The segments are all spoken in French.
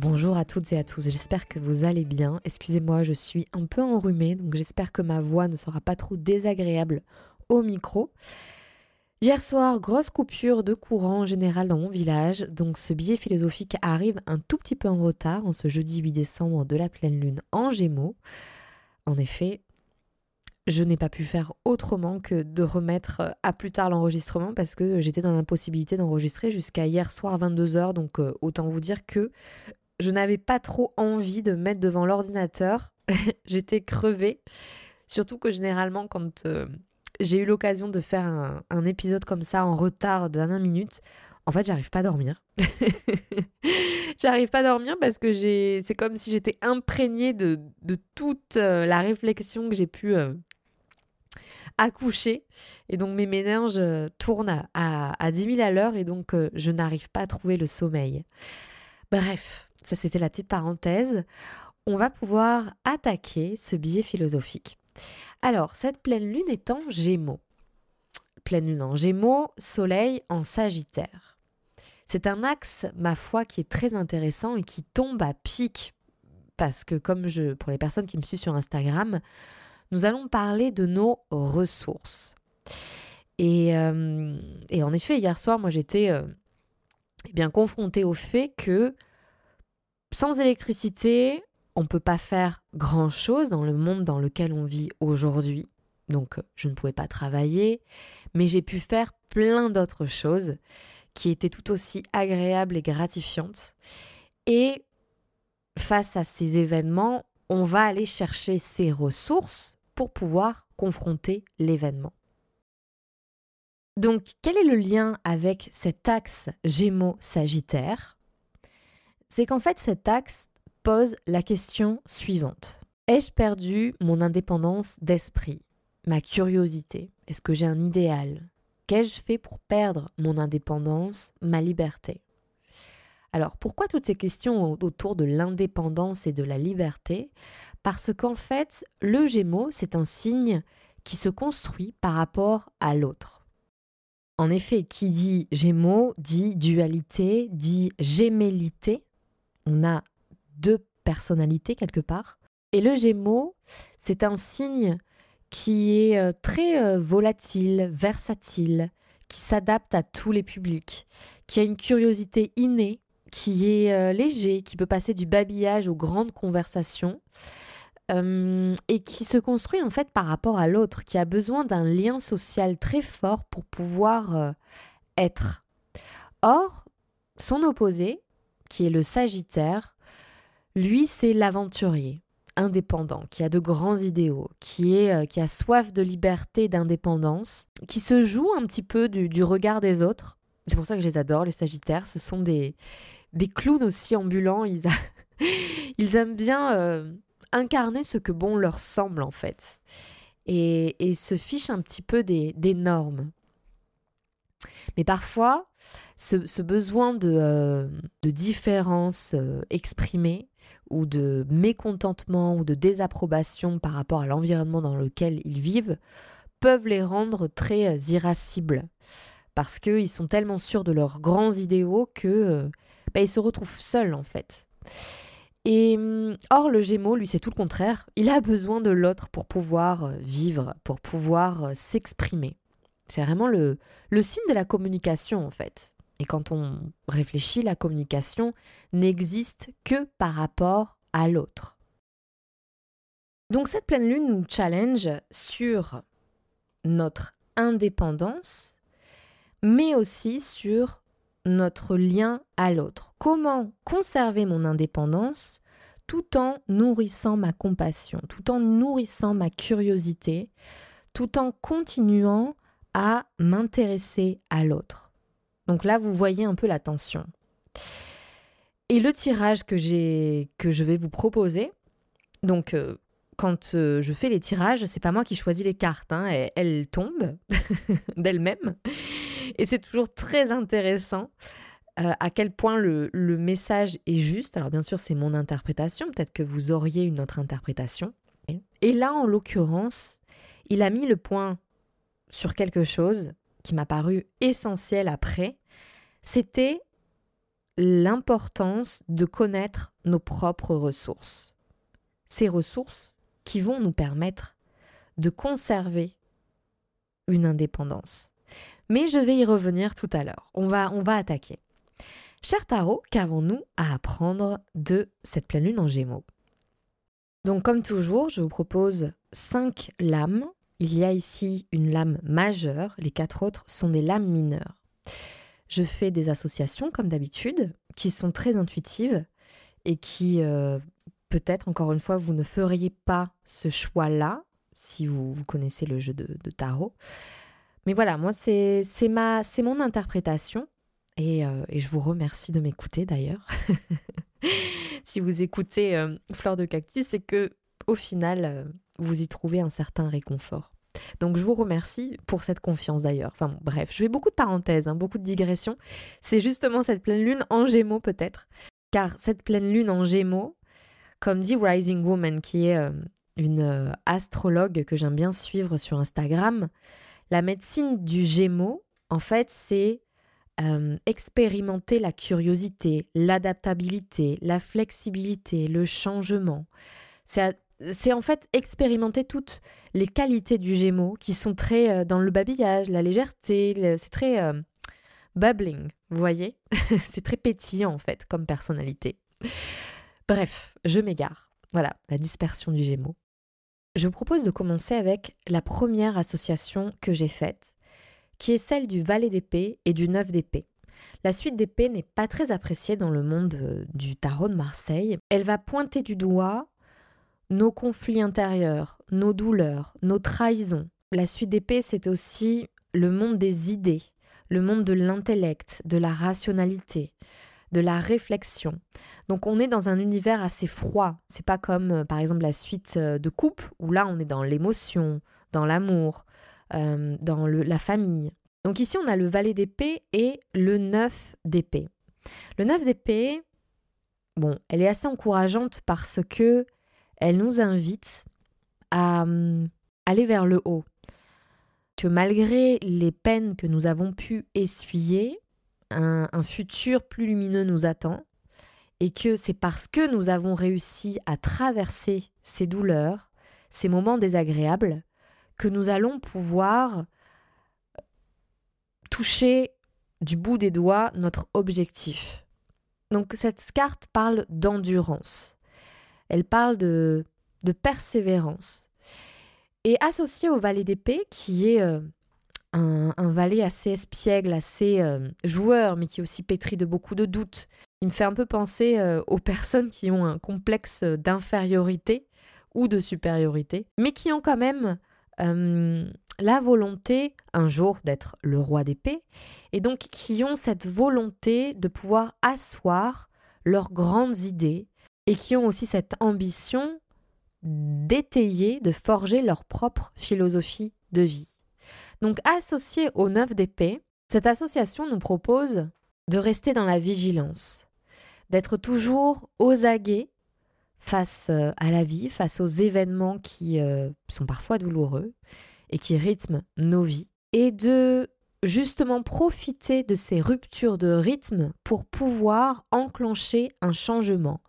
Bonjour à toutes et à tous, j'espère que vous allez bien. Excusez-moi, je suis un peu enrhumée, donc j'espère que ma voix ne sera pas trop désagréable au micro. Hier soir, grosse coupure de courant général dans mon village, donc ce billet philosophique arrive un tout petit peu en retard en ce jeudi 8 décembre de la pleine lune en Gémeaux. En effet, je n'ai pas pu faire autrement que de remettre à plus tard l'enregistrement parce que j'étais dans l'impossibilité d'enregistrer jusqu'à hier soir 22h, donc euh, autant vous dire que je n'avais pas trop envie de mettre devant l'ordinateur. J'étais crevée. Surtout que généralement, quand euh, j'ai eu l'occasion de faire un, épisode comme ça en retard de dernière minute, en fait, j'arrive pas à dormir. j'arrive pas à dormir parce que c'est comme si j'étais imprégnée de, toute euh, la réflexion que j'ai pu euh, accoucher. Et donc, mes méninges tournent à, à, 10 000 à l'heure et donc je n'arrive pas à trouver le sommeil. Bref, ça, c'était la petite parenthèse. On va pouvoir attaquer ce billet philosophique. Alors, cette pleine lune est en Gémeaux. Pleine lune en Gémeaux, Soleil en Sagittaire. C'est un axe, ma foi, qui est très intéressant et qui tombe à pic. Parce que, comme je, pour les personnes qui me suivent sur Instagram, nous allons parler de nos ressources. Et, euh, en effet, hier soir, moi, j'étais euh, eh bien confrontée au fait que sans électricité, on ne peut pas faire grand-chose dans le monde dans lequel on vit aujourd'hui. Donc je ne pouvais pas travailler, mais j'ai pu faire plein d'autres choses qui étaient tout aussi agréables et gratifiantes. Et face à ces événements, on va aller chercher ces ressources pour pouvoir confronter l'événement. Donc, quel est le lien avec cet axe Gémeaux-Sagittaire c'est qu'en fait cet axe pose la question suivante. Ai-je perdu mon indépendance d'esprit, ma curiosité? Est-ce que j'ai un idéal? Qu'ai-je fait pour perdre mon indépendance, ma liberté? Alors pourquoi toutes ces questions autour de l'indépendance et de la liberté? Parce qu'en fait, le Gémeaux, c'est un signe qui se construit par rapport à l'autre. En effet, qui dit Gémeaux dit dualité, dit gémellité, on a deux personnalités quelque part. Et le Gémeaux, c'est un signe qui est euh, très euh, volatile, versatile, qui s'adapte à tous les publics, qui a une curiosité innée, qui est euh, léger, qui peut passer du babillage aux grandes conversations, et qui se construit en fait par rapport à l'autre, qui a besoin d'un lien social très fort pour pouvoir être. Or, son opposé, qui est le Sagittaire, lui, c'est l'aventurier indépendant, qui a de grands idéaux, qui, est, euh, qui a soif de liberté, d'indépendance, qui se joue un petit peu du, regard des autres. C'est pour ça que je les adore, les Sagittaires. Ce sont des, des clowns aussi ambulants. Ils, aiment bien euh, incarner ce que bon leur semble, en fait. Et, et se fichent un petit peu des, des normes. Mais parfois, ce, besoin de, euh, différence euh, exprimée ou de mécontentement ou de désapprobation par rapport à l'environnement dans lequel ils vivent peuvent les rendre très euh, irascibles parce qu'ils sont tellement sûrs de leurs grands idéaux que bah, ils se retrouvent seuls en fait. Et hum, or le Gémeaux, lui, c'est tout le contraire. Il a besoin de l'autre pour pouvoir vivre, pour pouvoir s'exprimer. C'est vraiment le, signe de la communication, en fait. Et quand on réfléchit, la communication n'existe que par rapport à l'autre. Donc cette pleine lune nous challenge sur notre indépendance, mais aussi sur notre lien à l'autre. Comment conserver mon indépendance tout en nourrissant ma compassion, tout en nourrissant ma curiosité, tout en continuant à m'intéresser à l'autre. Donc là, vous voyez un peu la tension. Et le tirage que, que je vais vous proposer, donc euh, quand euh, je fais les tirages, c'est pas moi qui choisis les cartes, hein, elles, tombent d'elles-mêmes. Et c'est toujours très intéressant euh, à quel point le, message est juste. Alors bien sûr, c'est mon interprétation, peut-être que vous auriez une autre interprétation. Et là, en l'occurrence, il a mis le point sur quelque chose qui m'a paru essentiel après, c'était l'importance de connaître nos propres ressources. Ces ressources qui vont nous permettre de conserver une indépendance. Mais je vais y revenir tout à l'heure. On va, on va attaquer. Cher Tarot, qu'avons-nous à apprendre de cette pleine lune en Gémeaux? Donc comme toujours, je vous propose cinq lames. Il y a ici une lame majeure, les quatre autres sont des lames mineures. Je fais des associations comme d'habitude, qui sont très intuitives et qui euh, peut-être, encore une fois, vous ne feriez pas ce choix-là si vous, connaissez le jeu de, tarot. Mais voilà, moi, c'est mon interprétation. Euh, et, je vous remercie de m'écouter d'ailleurs. si vous écoutez euh, Fleur de Cactus, c'est que au final, euh, vous y trouvez un certain réconfort. Donc je vous remercie pour cette confiance d'ailleurs. Enfin bref, je fais beaucoup de parenthèses, hein, beaucoup de digressions. C'est justement cette pleine lune en gémeaux peut-être. Car cette pleine lune en gémeaux, comme dit Rising Woman, qui est euh, une euh, astrologue que j'aime bien suivre sur Instagram, la médecine du Gémeaux, en fait, c'est expérimenter la curiosité, l'adaptabilité, la flexibilité, le changement. C'est en fait expérimenter toutes les qualités du Gémeaux qui sont très dans le babillage, la légèreté, c'est très bubbling, vous voyez? C'est très pétillant en fait comme personnalité. Bref, je m'égare. Voilà, la dispersion du Gémeaux. Je vous propose de commencer avec la première association que j'ai faite, qui est celle du valet d'épée et du neuf d'épée. La suite d'épée n'est pas très appréciée dans le monde euh, du tarot de Marseille. Elle va pointer du doigt nos conflits intérieurs, nos douleurs, nos trahisons. La suite d'épée, c'est aussi le monde des idées, le monde de l'intellect, de la rationalité, de la réflexion. Donc on est dans un univers assez froid. C'est pas comme euh, par exemple la suite euh, de coupe où là on est dans l'émotion, dans l'amour, euh, dans la famille. Donc ici on a le valet d'épée et le neuf d'épée. Le neuf d'épée, bon, elle est assez encourageante parce que elle nous invite à hum, aller vers le haut. Que malgré les peines que nous avons pu essuyer, un, futur plus lumineux nous attend et que c'est parce que nous avons réussi à traverser ces douleurs, ces moments désagréables, que nous allons pouvoir toucher du bout des doigts notre objectif. Donc cette carte parle d'endurance, elle parle de, de persévérance. Et associée au valet d'épée, qui est euh, un, valet assez espiègle, assez euh, joueur, mais qui est aussi pétri de beaucoup de doutes. Il me fait un peu penser euh, aux personnes qui ont un complexe d'infériorité ou de supériorité, mais qui ont quand même la volonté un jour d'être le roi d'épée, et donc qui ont cette volonté de pouvoir asseoir leurs grandes idées, et qui ont aussi cette ambition d'étayer, de forger leur propre philosophie de vie. Donc associé au neuf d'épée, cette association nous propose de rester dans la vigilance, d'être toujours aux aguets face euh, à la vie, face aux événements qui euh, sont parfois douloureux et qui rythment nos vies, et de justement profiter de ces ruptures de rythme pour pouvoir enclencher un changement.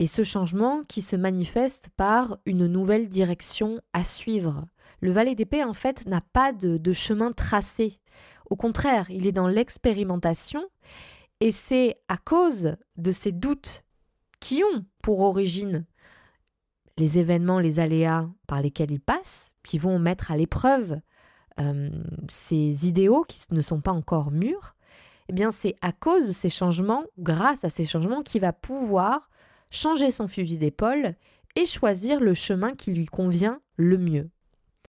Et ce changement qui se manifeste par une nouvelle direction à suivre, le valet d'épée, en fait, n'a pas de, chemin tracé. Au contraire, il est dans l'expérimentation et c'est à cause de ces doutes qui ont pour origine les événements, les aléas par lesquels il passe, qui vont mettre à l'épreuve euh, ces idéaux qui ne sont pas encore mûrs, eh bien c'est à cause de ces changements, grâce à ces changements, qu'il va pouvoir changer son fusil d'épaule et choisir le chemin qui lui convient le mieux.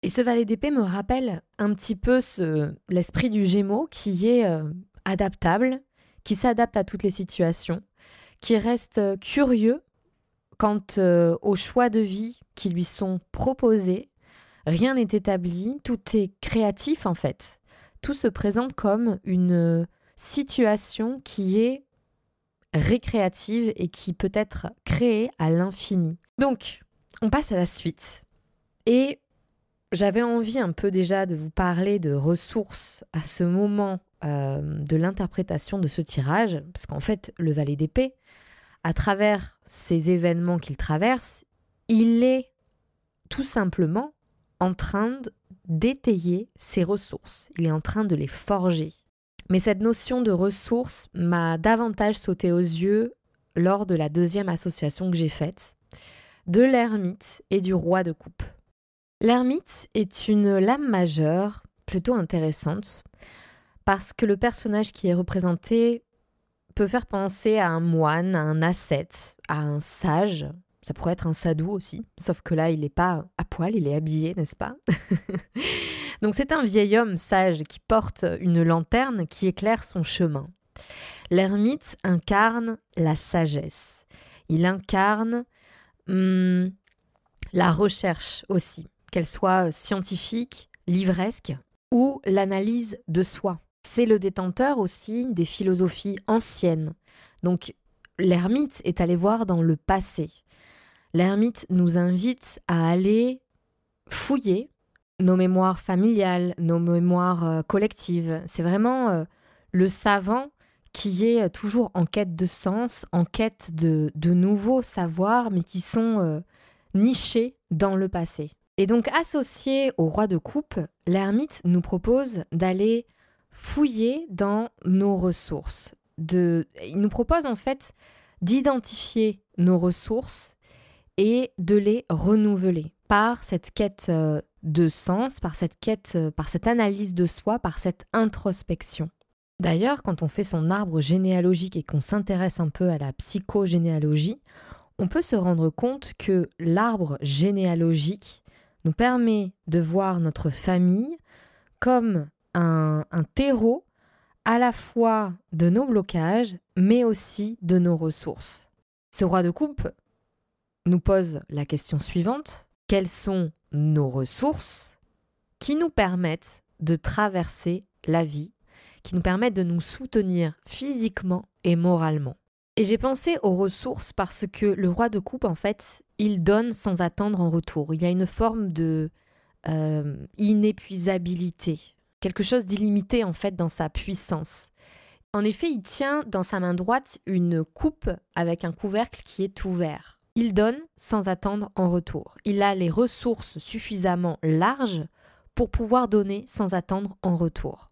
Et ce valet d'épée me rappelle un petit peu l'esprit du Gémeaux qui est euh, adaptable, qui s'adapte à toutes les situations, qui reste euh, curieux quant euh, aux choix de vie qui lui sont proposés, rien n'est établi, tout est créatif en fait. Tout se présente comme une situation qui est récréative et qui peut être créée à l'infini. Donc, on passe à la suite. Et j'avais envie un peu déjà de vous parler de ressources à ce moment euh, de l'interprétation de ce tirage, parce qu'en fait, le valet d'épée, à travers ces événements qu'il traverse, il est tout simplement en train d'étayer ses ressources, il est en train de les forger. Mais cette notion de ressources m'a davantage sauté aux yeux lors de la deuxième association que j'ai faite, de l'ermite et du roi de coupe. L'ermite est une lame majeure plutôt intéressante parce que le personnage qui est représenté peut faire penser à un moine, à un ascète, à un sage. Ça pourrait être un sadou aussi, sauf que là, il n'est pas à poil, il est habillé, n'est-ce pas? Donc c'est un vieil homme sage qui porte une lanterne qui éclaire son chemin. L'ermite incarne la sagesse. Il incarne hum, la recherche aussi, qu'elle soit scientifique, livresque ou l'analyse de soi. C'est le détenteur aussi des philosophies anciennes. Donc l'ermite est allé voir dans le passé. L'ermite nous invite à aller fouiller nos mémoires familiales, nos mémoires euh, collectives. C'est vraiment euh, le savant qui est toujours en quête de sens, en quête de, nouveaux savoirs, mais qui sont euh, nichés dans le passé. Et donc associé au roi de coupe, l'ermite nous propose d'aller fouiller dans nos ressources. De, il nous propose en fait d'identifier nos ressources et de les renouveler par cette quête de sens, par cette quête, euh, par cette analyse de soi, par cette introspection. D'ailleurs, quand on fait son arbre généalogique et qu'on s'intéresse un peu à la psychogénéalogie, on peut se rendre compte que l'arbre généalogique nous permet de voir notre famille comme un, terreau à la fois de nos blocages, mais aussi de nos ressources. Ce roi de coupe nous pose la question suivante. Quelles sont nos ressources qui nous permettent de traverser la vie, qui nous permettent de nous soutenir physiquement et moralement. Et j'ai pensé aux ressources parce que le roi de coupe, en fait, il donne sans attendre en retour. Il y a une forme de euh, inépuisabilité, quelque chose d'illimité en fait dans sa puissance. En effet, il tient dans sa main droite une coupe avec un couvercle qui est ouvert. Il donne sans attendre en retour. Il a les ressources suffisamment larges pour pouvoir donner sans attendre en retour.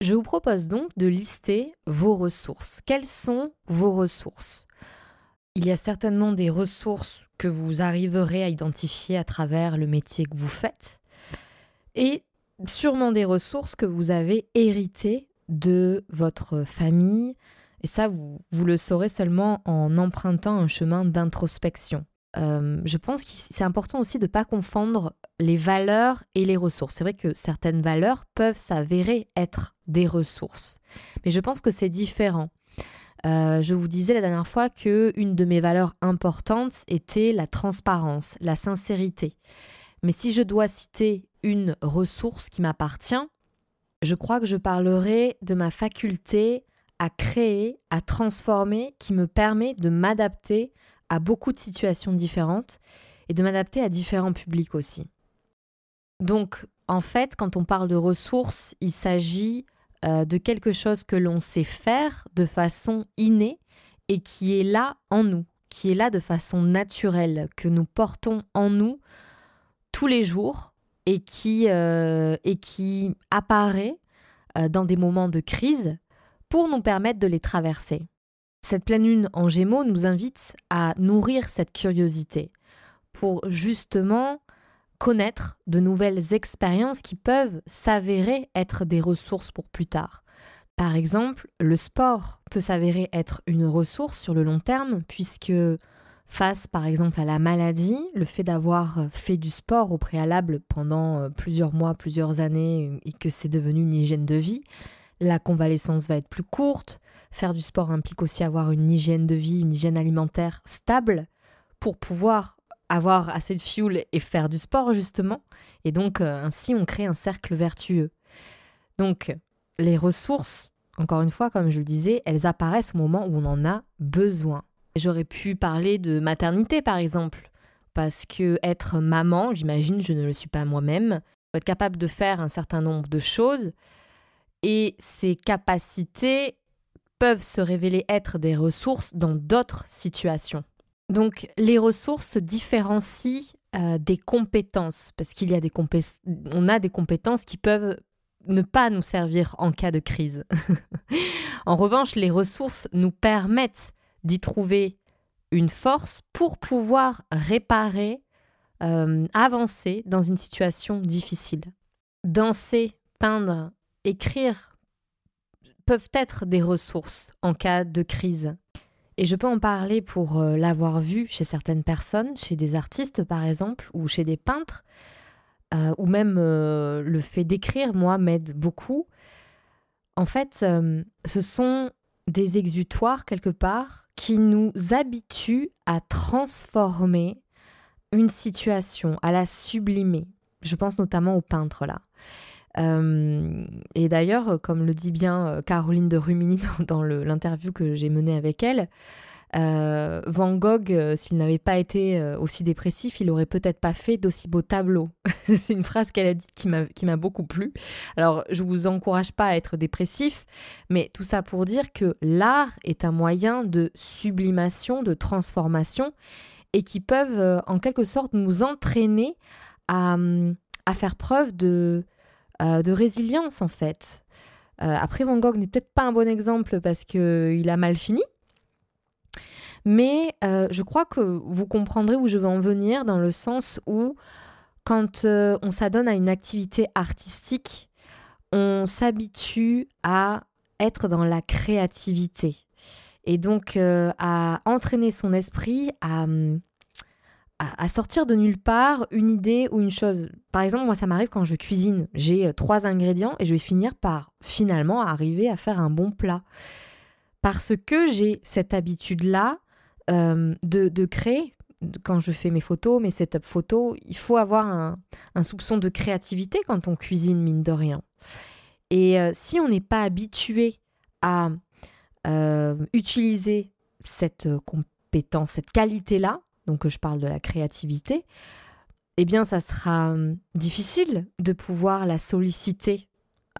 Je vous propose donc de lister vos ressources. Quelles sont vos ressources? Il y a certainement des ressources que vous arriverez à identifier à travers le métier que vous faites et sûrement des ressources que vous avez héritées de votre famille, et ça, vous, le saurez seulement en empruntant un chemin d'introspection. Euh, je pense que c'est important aussi de ne pas confondre les valeurs et les ressources. C'est vrai que certaines valeurs peuvent s'avérer être des ressources, mais je pense que c'est différent. Euh, je vous disais la dernière fois que une de mes valeurs importantes était la transparence, la sincérité. Mais si je dois citer une ressource qui m'appartient, je crois que je parlerai de ma faculté à créer, à transformer, qui me permet de m'adapter à beaucoup de situations différentes et de m'adapter à différents publics aussi. Donc, en fait, quand on parle de ressources, il s'agit euh, de quelque chose que l'on sait faire de façon innée et qui est là en nous, qui est là de façon naturelle, que nous portons en nous tous les jours et qui, euh, et qui apparaît euh, dans des moments de crise pour nous permettre de les traverser. Cette pleine lune en gémeaux nous invite à nourrir cette curiosité pour justement connaître de nouvelles expériences qui peuvent s'avérer être des ressources pour plus tard. Par exemple, le sport peut s'avérer être une ressource sur le long terme puisque face par exemple à la maladie, le fait d'avoir fait du sport au préalable pendant euh, plusieurs mois, plusieurs années et que c'est devenu une hygiène de vie, la convalescence va être plus courte. Faire du sport implique aussi avoir une hygiène de vie, une hygiène alimentaire stable pour pouvoir avoir assez de fuel et faire du sport justement. Et donc euh, ainsi on crée un cercle vertueux. Donc les ressources, encore une fois, comme je le disais, elles apparaissent au moment où on en a besoin. J'aurais pu parler de maternité par exemple, parce que être maman, j'imagine, je ne le suis pas moi-même, être capable de faire un certain nombre de choses et ces capacités peuvent se révéler être des ressources dans d'autres situations. Donc les ressources différencient euh, des compétences parce qu'il y a des on a des compétences qui peuvent ne pas nous servir en cas de crise. en revanche, les ressources nous permettent d'y trouver une force pour pouvoir réparer, euh, avancer dans une situation difficile. Danser, peindre, écrire peuvent être des ressources en cas de crise. Et je peux en parler pour euh, l'avoir vu chez certaines personnes, chez des artistes par exemple, ou chez des peintres, euh, ou même euh, le fait d'écrire, moi, m'aide beaucoup. En fait, ce sont des exutoires quelque part qui nous habituent à transformer une situation, à la sublimer. Je pense notamment aux peintres là. Euh, et d'ailleurs, comme le dit bien euh, Caroline de Rumini dans l'interview que j'ai menée avec elle, euh, Van Gogh, s'il n'avait pas été aussi dépressif, il aurait peut-être pas fait d'aussi beaux tableaux. C'est une phrase qu'elle a dite qui m'a beaucoup plu. Alors, je vous encourage pas à être dépressif, mais tout ça pour dire que l'art est un moyen de sublimation, de transformation, et qui peuvent en quelque sorte nous entraîner à faire preuve de, euh, de résilience en fait. Euh, après, Van Gogh n'est peut-être pas un bon exemple parce qu'il a mal fini. Mais euh, je crois que vous comprendrez où je veux en venir dans le sens où quand on s'adonne à une activité artistique, on s'habitue à être dans la créativité et donc à entraîner son esprit à, à, sortir de nulle part une idée ou une chose. Par exemple, moi, ça m'arrive quand je cuisine. J'ai euh, trois ingrédients et je vais finir par finalement arriver à faire un bon plat. Parce que j'ai cette habitude-là euh, de, créer. Quand je fais mes photos, mes setups photos, il faut avoir un, soupçon de créativité quand on cuisine, mine de rien. Et euh, si on n'est pas habitué à utiliser cette compétence, cette qualité-là, donc je parle de la créativité, eh bien ça sera hum, difficile de pouvoir la solliciter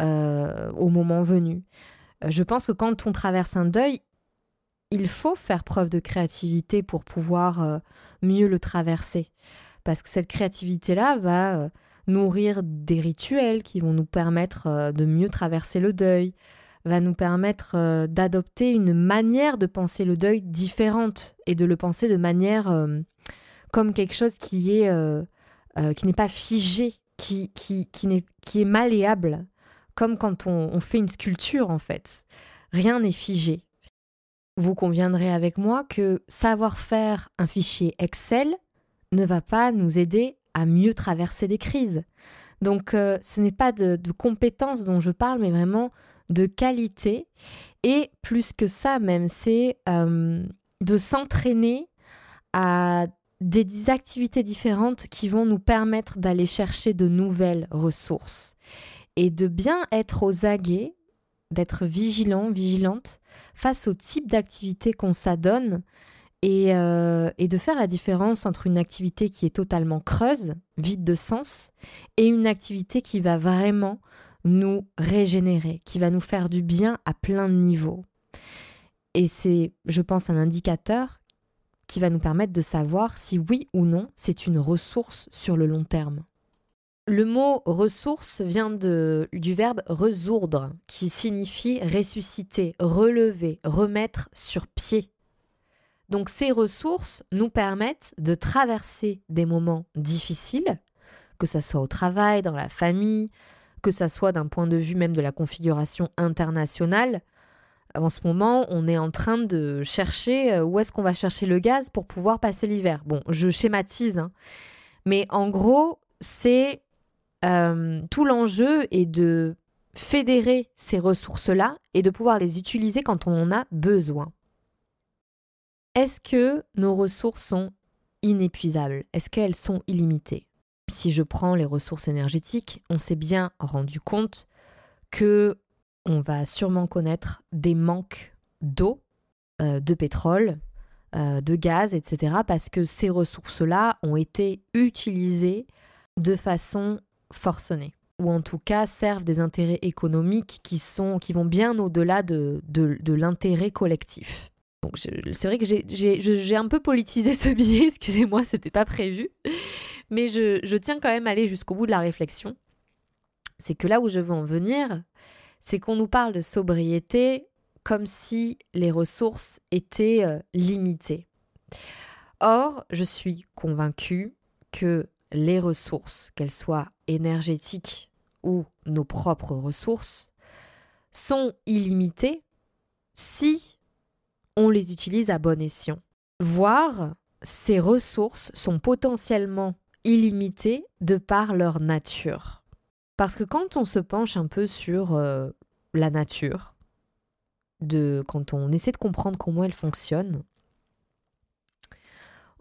euh, au moment venu. Euh, je pense que quand on traverse un deuil, il faut faire preuve de créativité pour pouvoir euh, mieux le traverser. Parce que cette créativité-là va nourrir des rituels qui vont nous permettre de mieux traverser le deuil, va nous permettre euh, d'adopter une manière de penser le deuil différente et de le penser de manière euh, comme quelque chose qui est euh, qui n'est pas figé, qui, qui, qui, qui est malléable, comme quand on, fait une sculpture en fait. Rien n'est figé. Vous conviendrez avec moi que savoir faire un fichier Excel ne va pas nous aider à mieux traverser des crises. Donc ce n'est pas de compétences dont je parle, mais vraiment de qualité. Et plus que ça même, c'est euh, de s'entraîner à des activités différentes qui vont nous permettre d'aller chercher de nouvelles ressources. Et de bien être aux aguets, d'être vigilant, vigilante face au type d'activité qu'on s'adonne et, euh, et, de faire la différence entre une activité qui est totalement creuse, vide de sens, et une activité qui va vraiment nous régénérer, qui va nous faire du bien à plein de niveaux. Et c'est, je pense, un indicateur qui va nous permettre de savoir si oui ou non c'est une ressource sur le long terme. Le mot ressource vient de, du verbe resourdre, qui signifie ressusciter, relever, remettre sur pied. Donc ces ressources nous permettent de traverser des moments difficiles, que ce soit au travail, dans la famille, que ça soit d'un point de vue même de la configuration internationale. En ce moment, on est en train de chercher euh, où est-ce qu'on va chercher le gaz pour pouvoir passer l'hiver. Bon, je schématise, hein. mais en gros, c'est euh, tout l'enjeu est de fédérer ces ressources-là et de pouvoir les utiliser quand on en a besoin. Est-ce que nos ressources sont inépuisables? Est-ce qu'elles sont illimitées? Si je prends les ressources énergétiques, on s'est bien rendu compte que on va sûrement connaître des manques d'eau, euh, de pétrole, euh, de gaz, etc. parce que ces ressources-là ont été utilisées de façon forcenée ou en tout cas servent des intérêts économiques qui, sont, qui vont bien au-delà de, de, l'intérêt collectif. Donc c'est vrai que j'ai un peu politisé ce billet, excusez-moi, c'était pas prévu, mais je, tiens quand même à aller jusqu'au bout de la réflexion. C'est que là où je veux en venir, c'est qu'on nous parle de sobriété comme si les ressources étaient euh, limitées. Or, je suis convaincue que les ressources, qu'elles soient énergétiques ou nos propres ressources sont illimitées si on les utilise à bon escient. Voire ces ressources sont potentiellement illimitées de par leur nature. Parce que quand on se penche un peu sur euh, la nature, de, quand on essaie de comprendre comment elle fonctionne,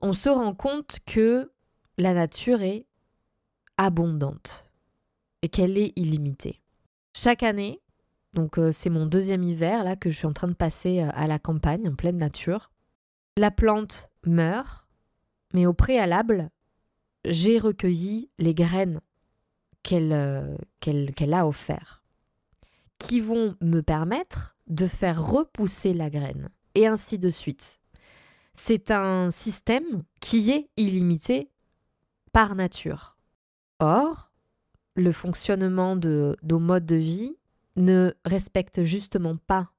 on se rend compte que la nature est abondante et qu'elle est illimitée. Chaque année, donc euh, c'est mon deuxième hiver là que je suis en train de passer euh, à la campagne en pleine nature, la plante meurt, mais au préalable, j'ai recueilli les graines qu'elle euh, a offertes, qui vont me permettre de faire repousser la graine, et ainsi de suite. C'est un système qui est illimité par nature. Or, le fonctionnement de nos modes de vie ne respecte justement pas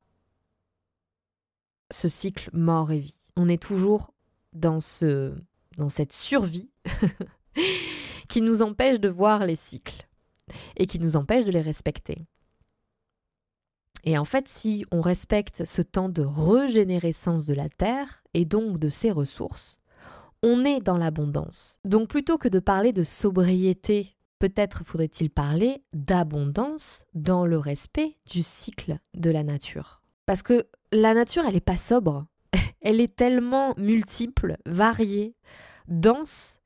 ce cycle mort et vie. On est toujours dans, ce, dans cette survie qui nous empêche de voir les cycles et qui nous empêche de les respecter. Et en fait, si on respecte ce temps de régénérescence de la Terre et donc de ses ressources, on est dans l'abondance. Donc plutôt que de parler de sobriété Peut-être faudrait-il parler d'abondance dans le respect du cycle de la nature. Parce que la nature, elle n'est pas sobre. Elle est tellement multiple, variée, dense,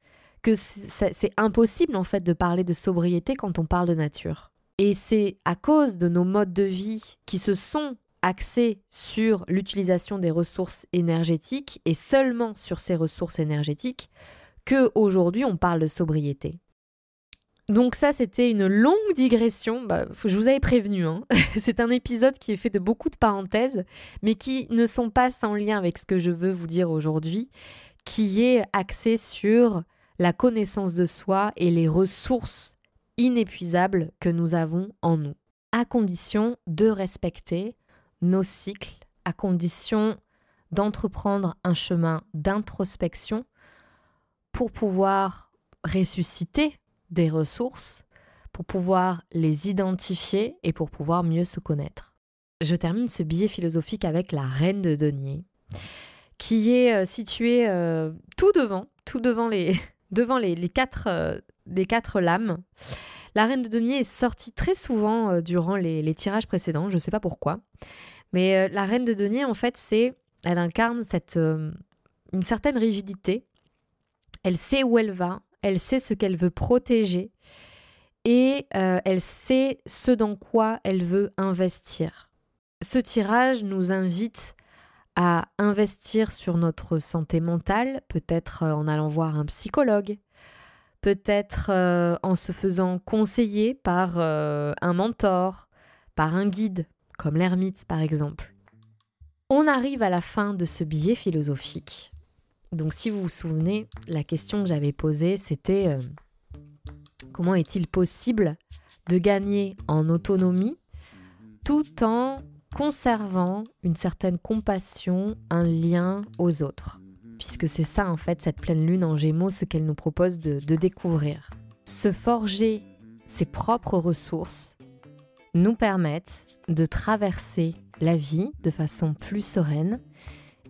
que c'est impossible en fait de parler de sobriété quand on parle de nature. Et c'est à cause de nos modes de vie qui se sont axés sur l'utilisation des ressources énergétiques et seulement sur ces ressources énergétiques que aujourd'hui on parle de sobriété. Donc ça, c'était une longue digression. Bah, je vous avais prévenu. Hein. C'est un épisode qui est fait de beaucoup de parenthèses, mais qui ne sont pas sans lien avec ce que je veux vous dire aujourd'hui, qui est axé sur la connaissance de soi et les ressources inépuisables que nous avons en nous, à condition de respecter nos cycles, à condition d'entreprendre un chemin d'introspection pour pouvoir ressusciter des ressources pour pouvoir les identifier et pour pouvoir mieux se connaître. Je termine ce billet philosophique avec la reine de denier, qui est euh, située euh, tout devant, tout devant les, devant les, quatre, euh, quatre lames. La reine de denier est sortie très souvent durant les, tirages précédents, je ne sais pas pourquoi. Mais la reine de denier, en fait, c'est, elle incarne cette, une certaine rigidité. Elle sait où elle va, elle sait ce qu'elle veut protéger et euh, elle sait ce dans quoi elle veut investir. Ce tirage nous invite à investir sur notre santé mentale, peut-être euh, en allant voir un psychologue, peut-être euh, en se faisant conseiller par un mentor, par un guide, comme l'ermite par exemple. On arrive à la fin de ce billet philosophique. Donc si vous vous souvenez, la question que j'avais posée, c'était euh, comment est-il possible de gagner en autonomie tout en conservant une certaine compassion, un lien aux autres Puisque c'est ça en fait, cette pleine lune en gémeaux, ce qu'elle nous propose de découvrir. Se forger ses propres ressources nous permettent de traverser la vie de façon plus sereine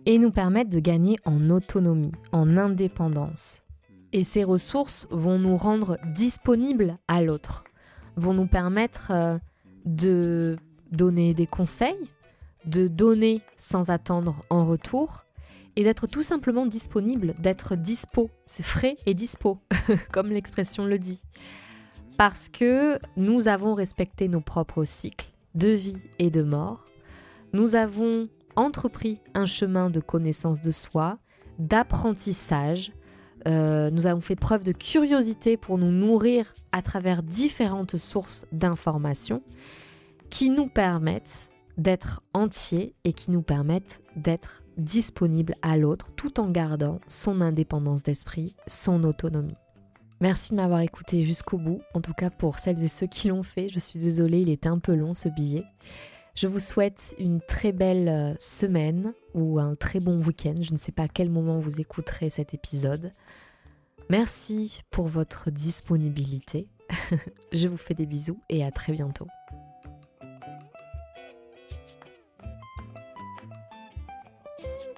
et nous permettent de gagner en autonomie, en indépendance. Et ces ressources vont nous rendre disponibles à l'autre, vont nous permettre euh, de donner des conseils, de donner sans attendre en retour et d'être tout simplement disponible, d'être dispo. C'est frais et dispo, comme l'expression le dit. Parce que nous avons respecté nos propres cycles de vie et de mort. Nous avons entrepris un chemin de connaissance de soi, d'apprentissage. Euh, nous avons fait preuve de curiosité pour nous nourrir à travers différentes sources d'informations qui nous permettent d'être entiers et qui nous permettent d'être disponibles à l'autre tout en gardant son indépendance d'esprit, son autonomie. Merci de m'avoir écouté jusqu'au bout, en tout cas pour celles et ceux qui l'ont fait. Je suis désolée, il était un peu long ce billet. Je vous souhaite une très belle euh, semaine ou un très bon week-end. Je ne sais pas à quel moment vous écouterez cet épisode. Merci pour votre disponibilité. Je vous fais des bisous et à très bientôt. Bye.